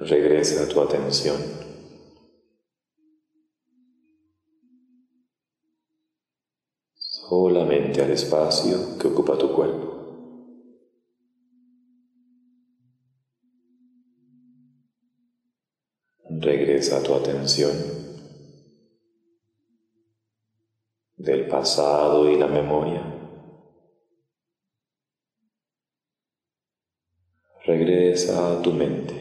regresa tu atención solamente al espacio que ocupa tu cuerpo. Regresa tu atención del pasado y la memoria. Regresa a tu mente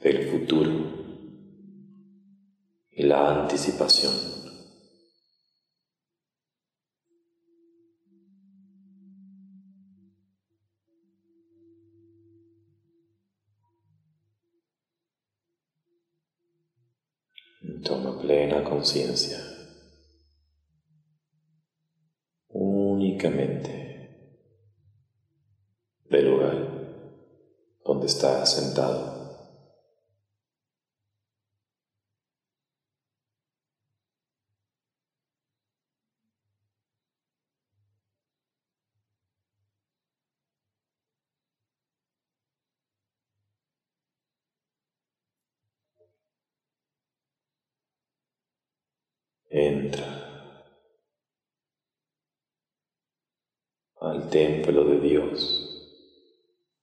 del futuro y la anticipación. Toma plena conciencia únicamente del lugar donde estás sentado. Entra al templo de Dios,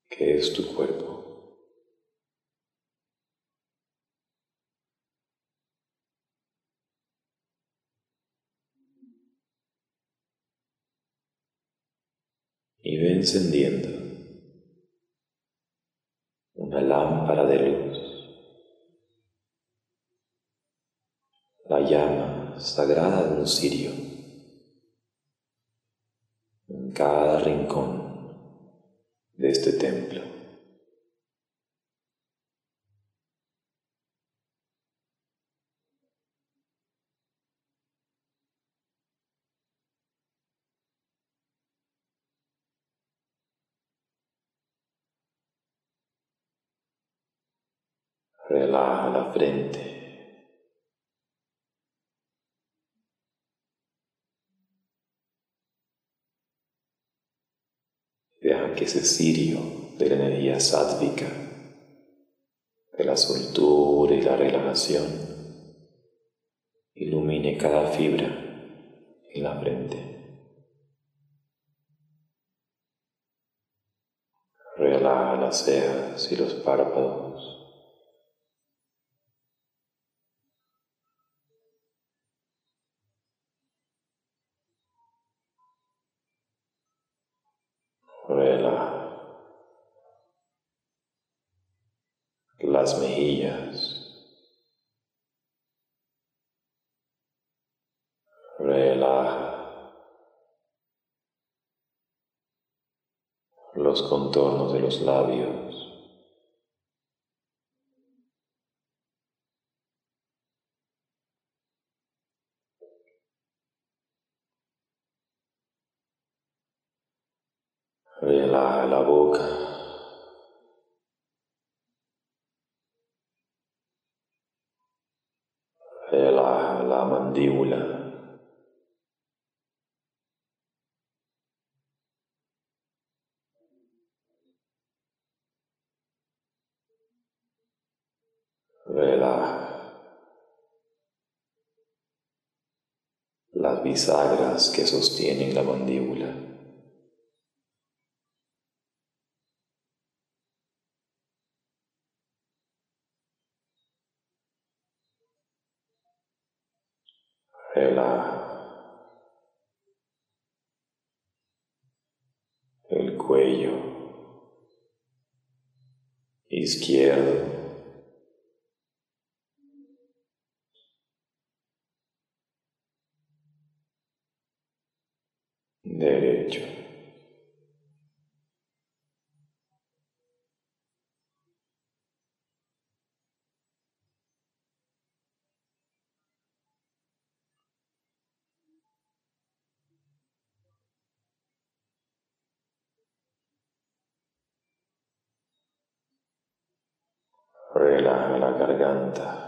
que es tu cuerpo. Y ve encendiendo una lámpara de luz. La llama sagrada de un cirio en cada rincón de este templo. Relaja la frente. Que ese cirio de la energía sádvica, de la soltura y la relajación, ilumine cada fibra en la frente. Relaja las cejas y los párpados. las mejillas. Relaja los contornos de los labios. Relaja la boca. Relaja la mandíbula. Relaja las bisagras que sostienen la mandíbula. el cuello izquierdo, Relaja la garganta.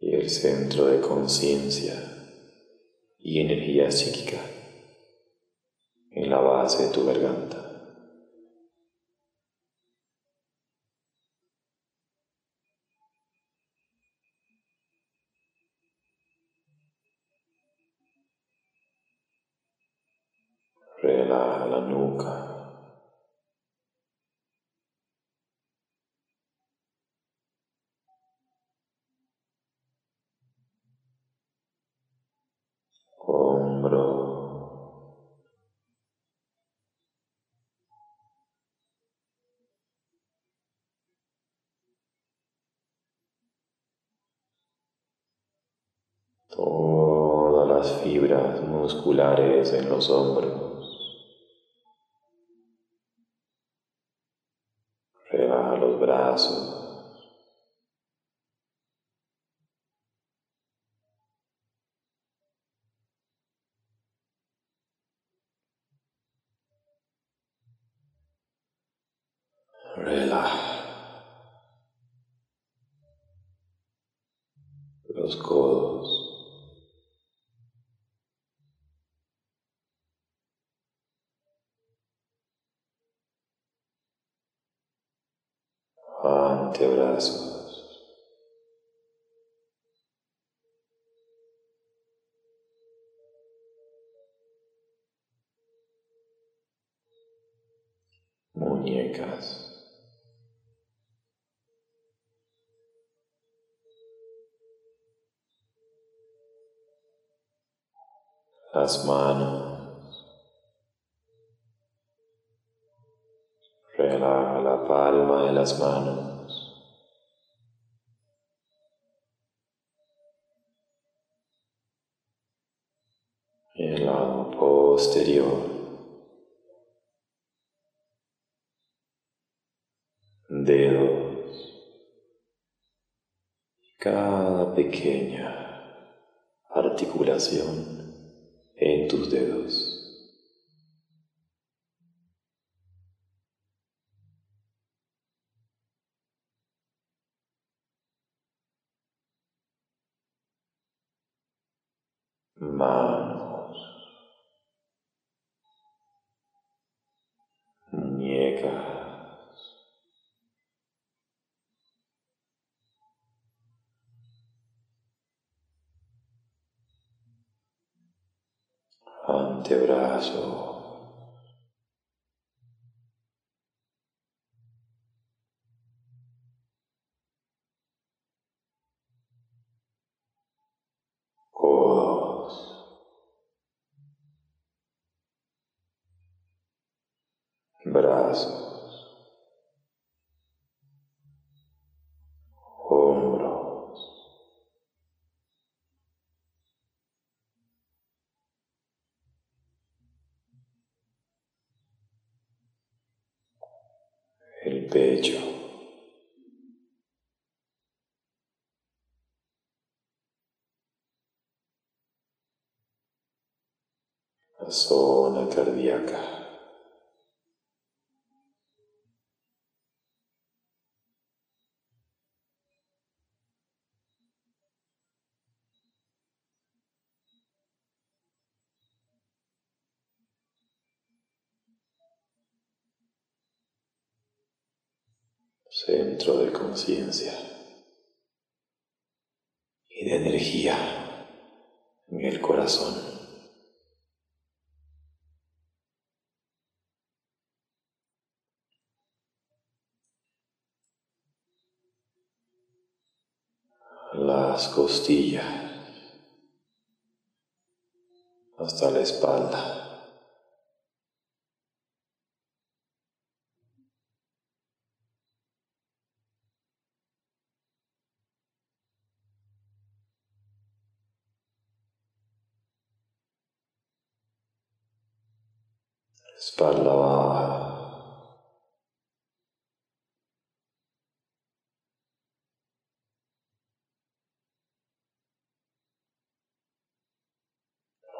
Y el centro de conciencia y energía psíquica en la base de tu garganta. Relaja la nuca. todas las fibras musculares en los hombros. Antebrazos. Muñecas. Las manos. Relaja la palma de las manos. Pequeña articulación en tus dedos. manos, muñecas, antebrazos. brazos, hombros, el La zona cardíaca. Centro de conciencia y de energía en el corazón. Las costillas hasta la espalda. Espalda baja.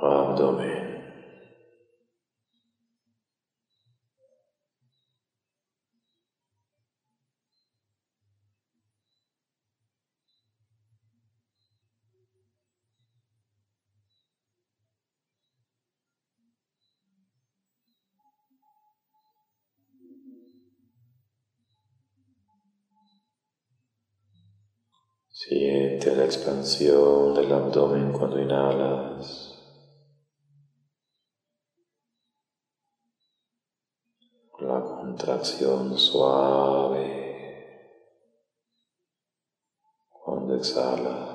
Abdomen. Siente la expansión del abdomen cuando inhalas. La contracción suave cuando exhalas.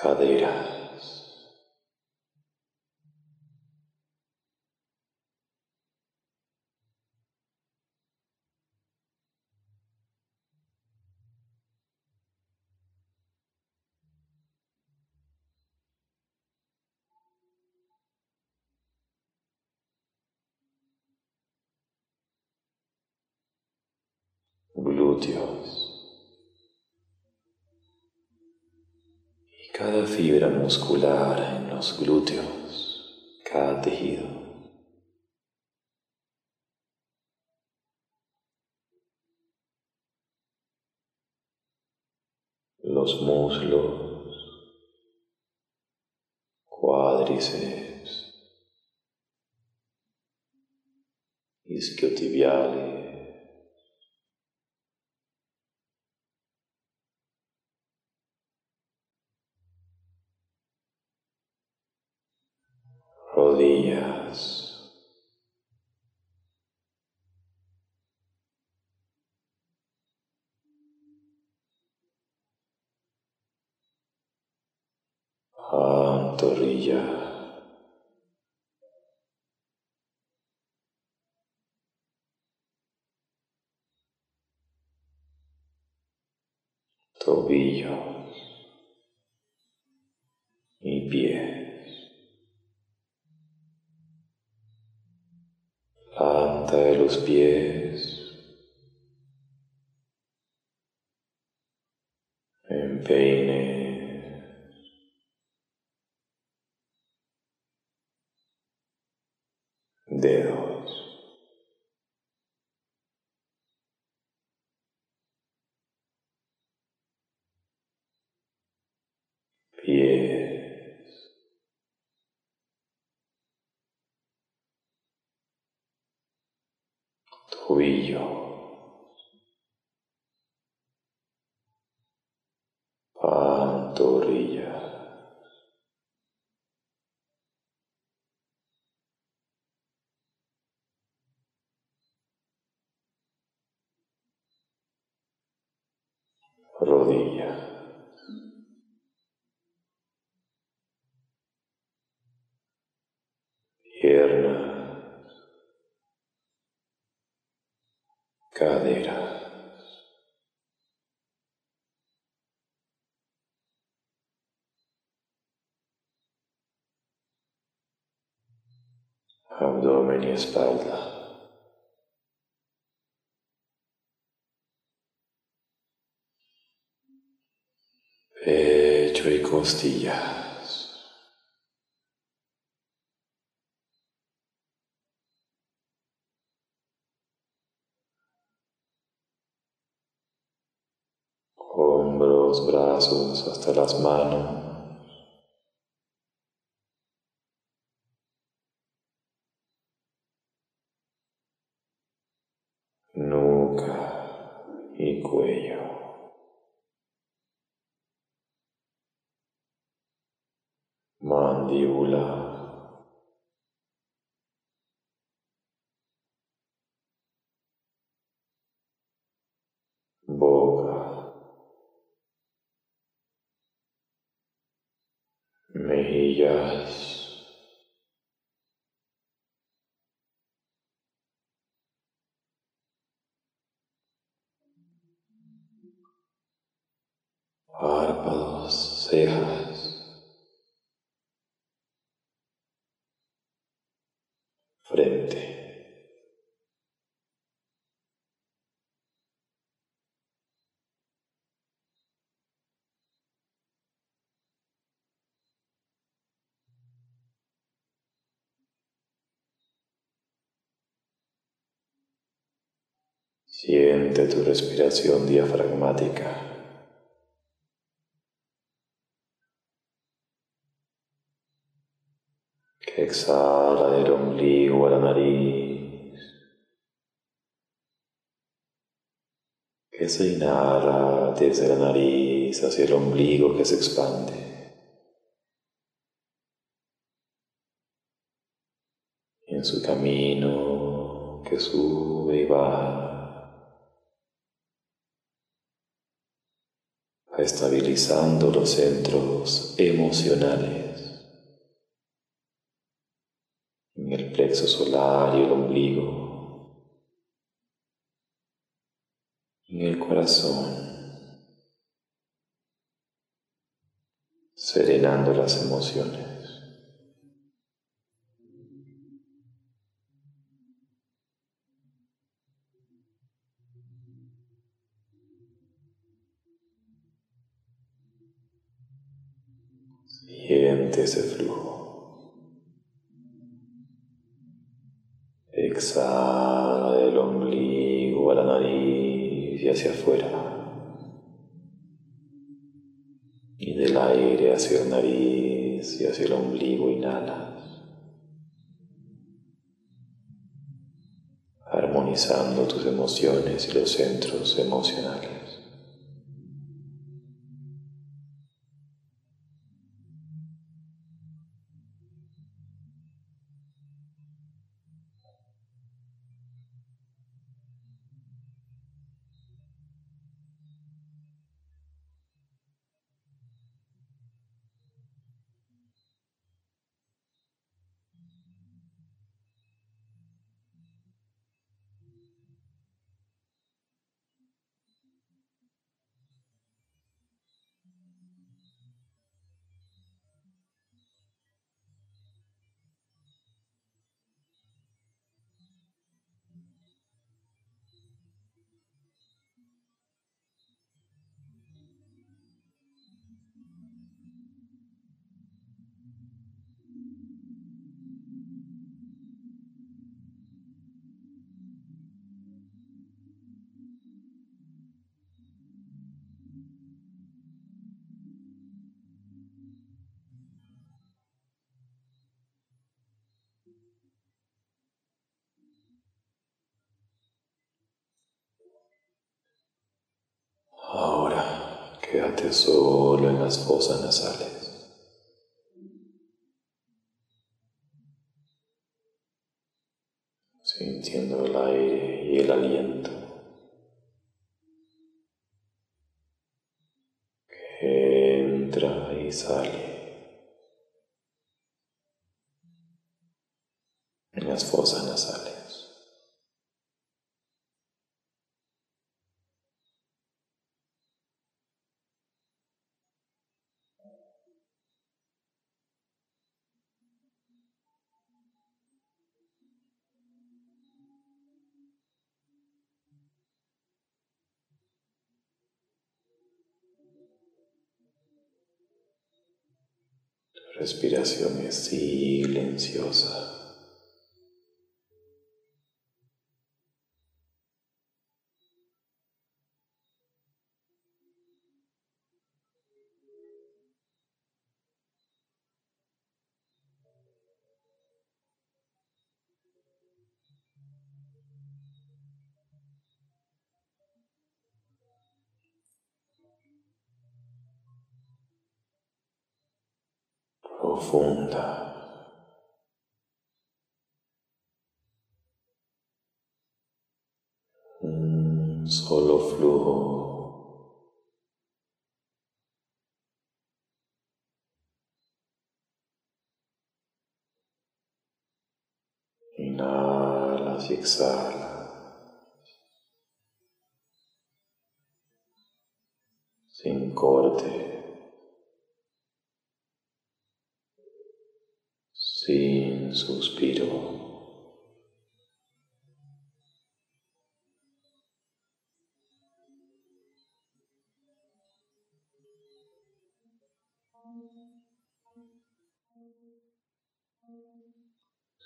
Caderas. glúteos. Cada fibra muscular en los glúteos, cada tejido. Los muslos, cuádriceps, isquiotibiales, rodillas. Pantorrilla. Tobillos y pies. de los pies, Pies. tobillo, pantorrilla, rodilla. Cadera. Abdomen y espalda. Pecho y costilla. Hombros, brazos, hasta las manos. Nuca y cuello. Mandíbula. boca, mejillas, párpados, cejas, frente. Siente tu respiración diafragmática. Que exhala del ombligo a la nariz. Que se inhala desde la nariz hacia el ombligo que se expande. en su camino que sube y va. Estabilizando los centros emocionales. En el plexo solar y el ombligo, en el corazón, serenando las emociones. Ese flujo. Exhala del ombligo a la nariz y hacia afuera. Y del aire hacia la nariz y hacia el ombligo inhalas. Armonizando tus emociones y los centros emocionales. Quédate solo en las fosas nasales. Sintiendo el aire y el aliento que entra y sale respiración es profunda. Un solo flujo. Inhalas y exhalas. Sin corte.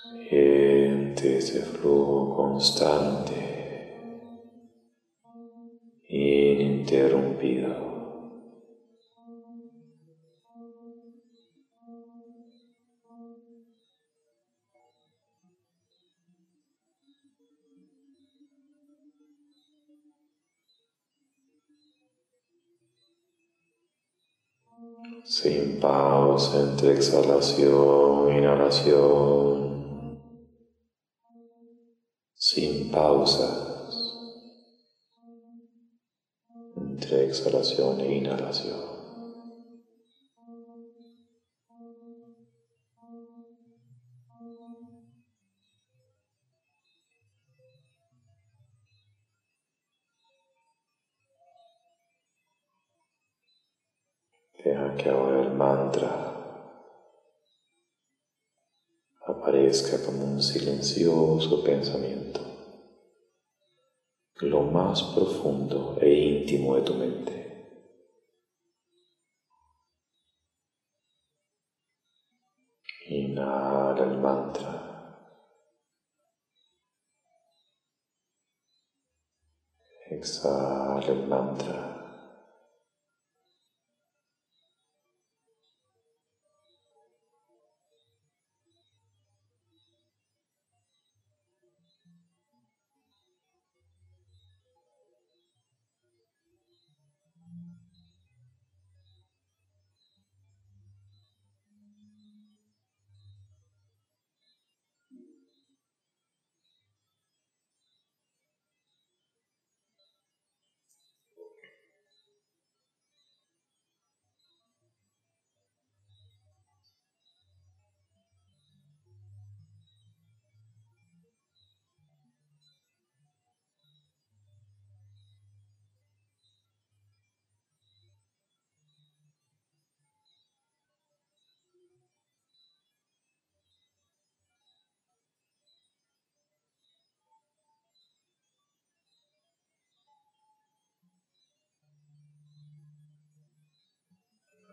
Siente ese flujo constante interrumpido. sin pausa entre exhalación inhalación, sin pausas entre exhalación e inhalación. Aparezca un silencioso pensamiento, lo más profundo e íntimo de tu mente. Inhala el mantra. Exhala el mantra.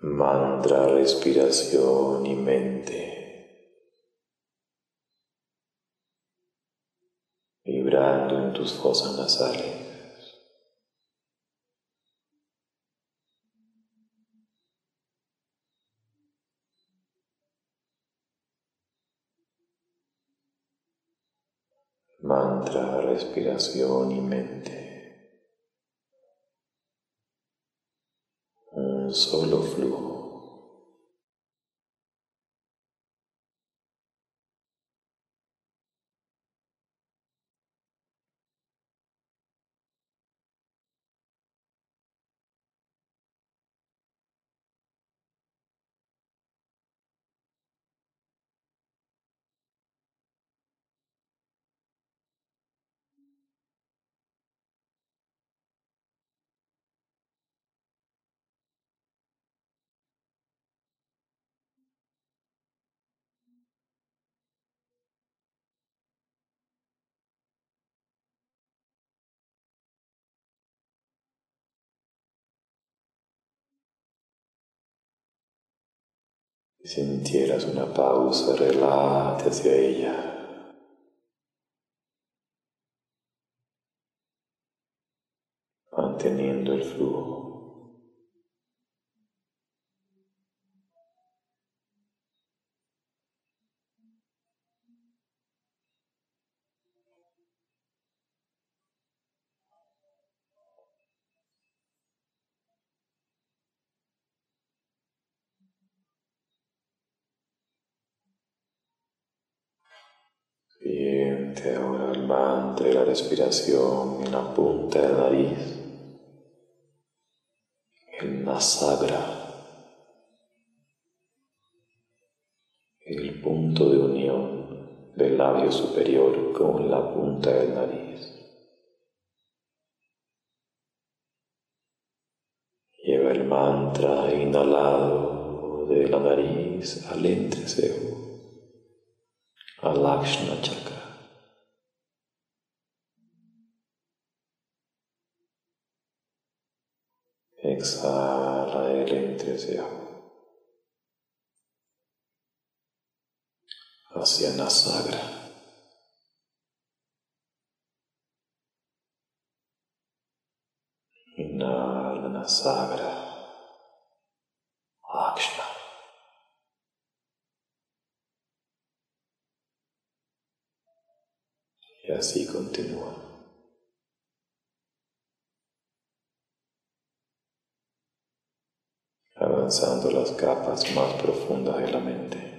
Mantra, respiración y mente, vibrando en tus fosas nasales. Mantra, respiración y mente. Solo flujo. Sintieras una pausa, relájate hacia ella. Manteniendo el flujo. Siente ahora el mantra y la respiración en la punta de la nariz, el nasagra, el punto de unión del labio superior con la punta de la nariz. Lleva el mantra inhalado de la nariz al entrecejo al Lakshana Chakra. Exhala el entrecejo hacia Nasagra. Inhala Nasagra, Akshna. Y así continúa. Avanzando las capas más profundas de la mente.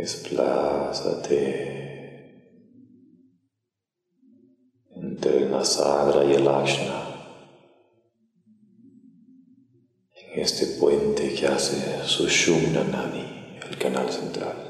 Desplázate entre el Nasagra y el Ashna. En este puente que hace Sushumna Nani, el canal central.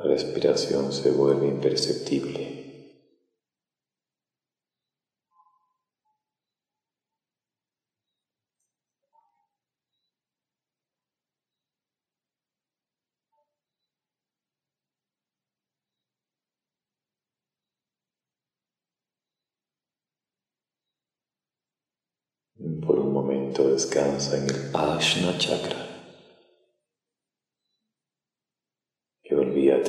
La respiración se vuelve imperceptible. Por un momento descansa en el Ashna Chakra.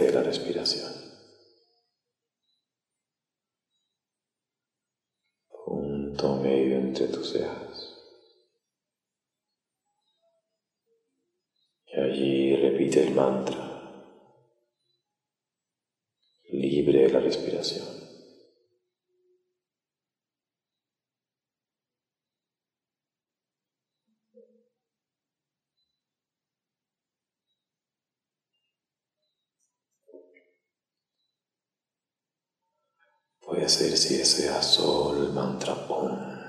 La respiración. Punto medio entre tus cejas. Y allí repite el mantra, libre la respiración. Puede ser si deseas sol, mantra Om.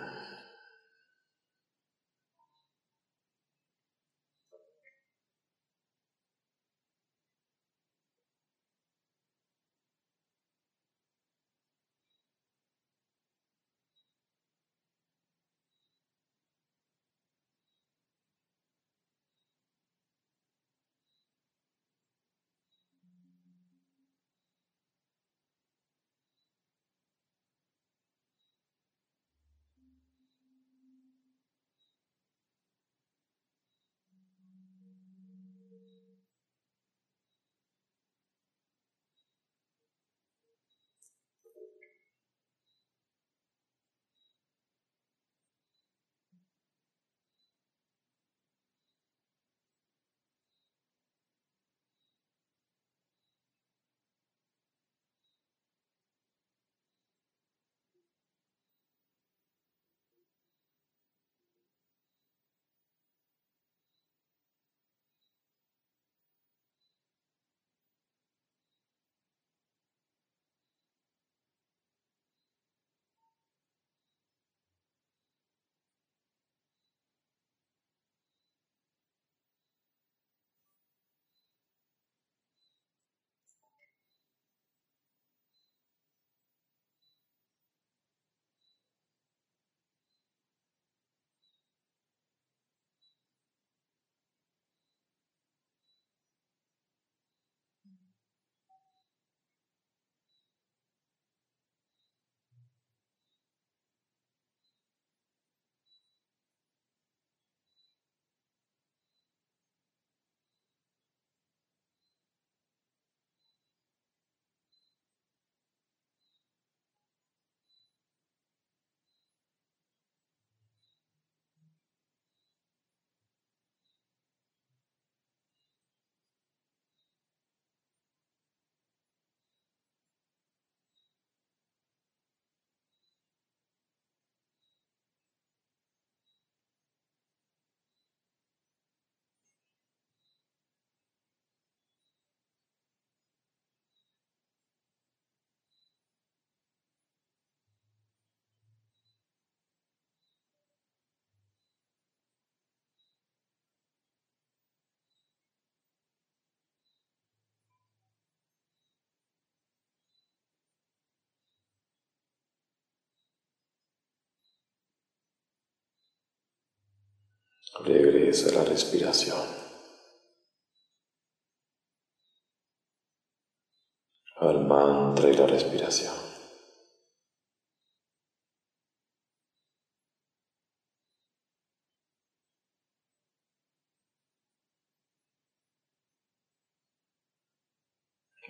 Regresa la respiración. Al mantra y la respiración.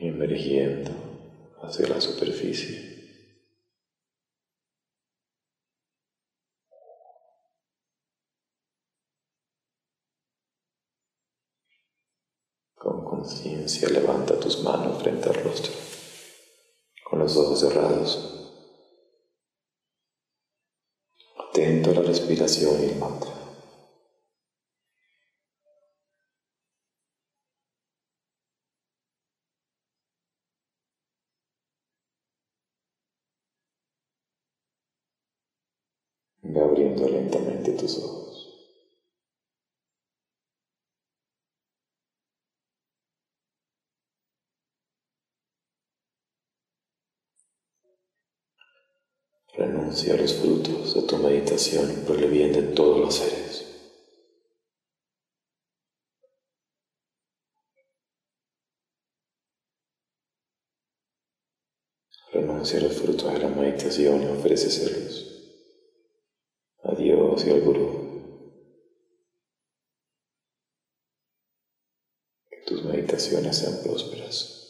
emergiendo hacia la superficie. Con conciencia levanta tus manos frente al rostro, con los ojos cerrados, atento a la respiración y el mantra. Ve abriendo lentamente tus ojos. Renuncia a los frutos de tu meditación por el bien de todos los seres. Renuncia a los frutos de la meditación y ofréceselos a Dios y al Gurú. Que tus meditaciones sean prósperas.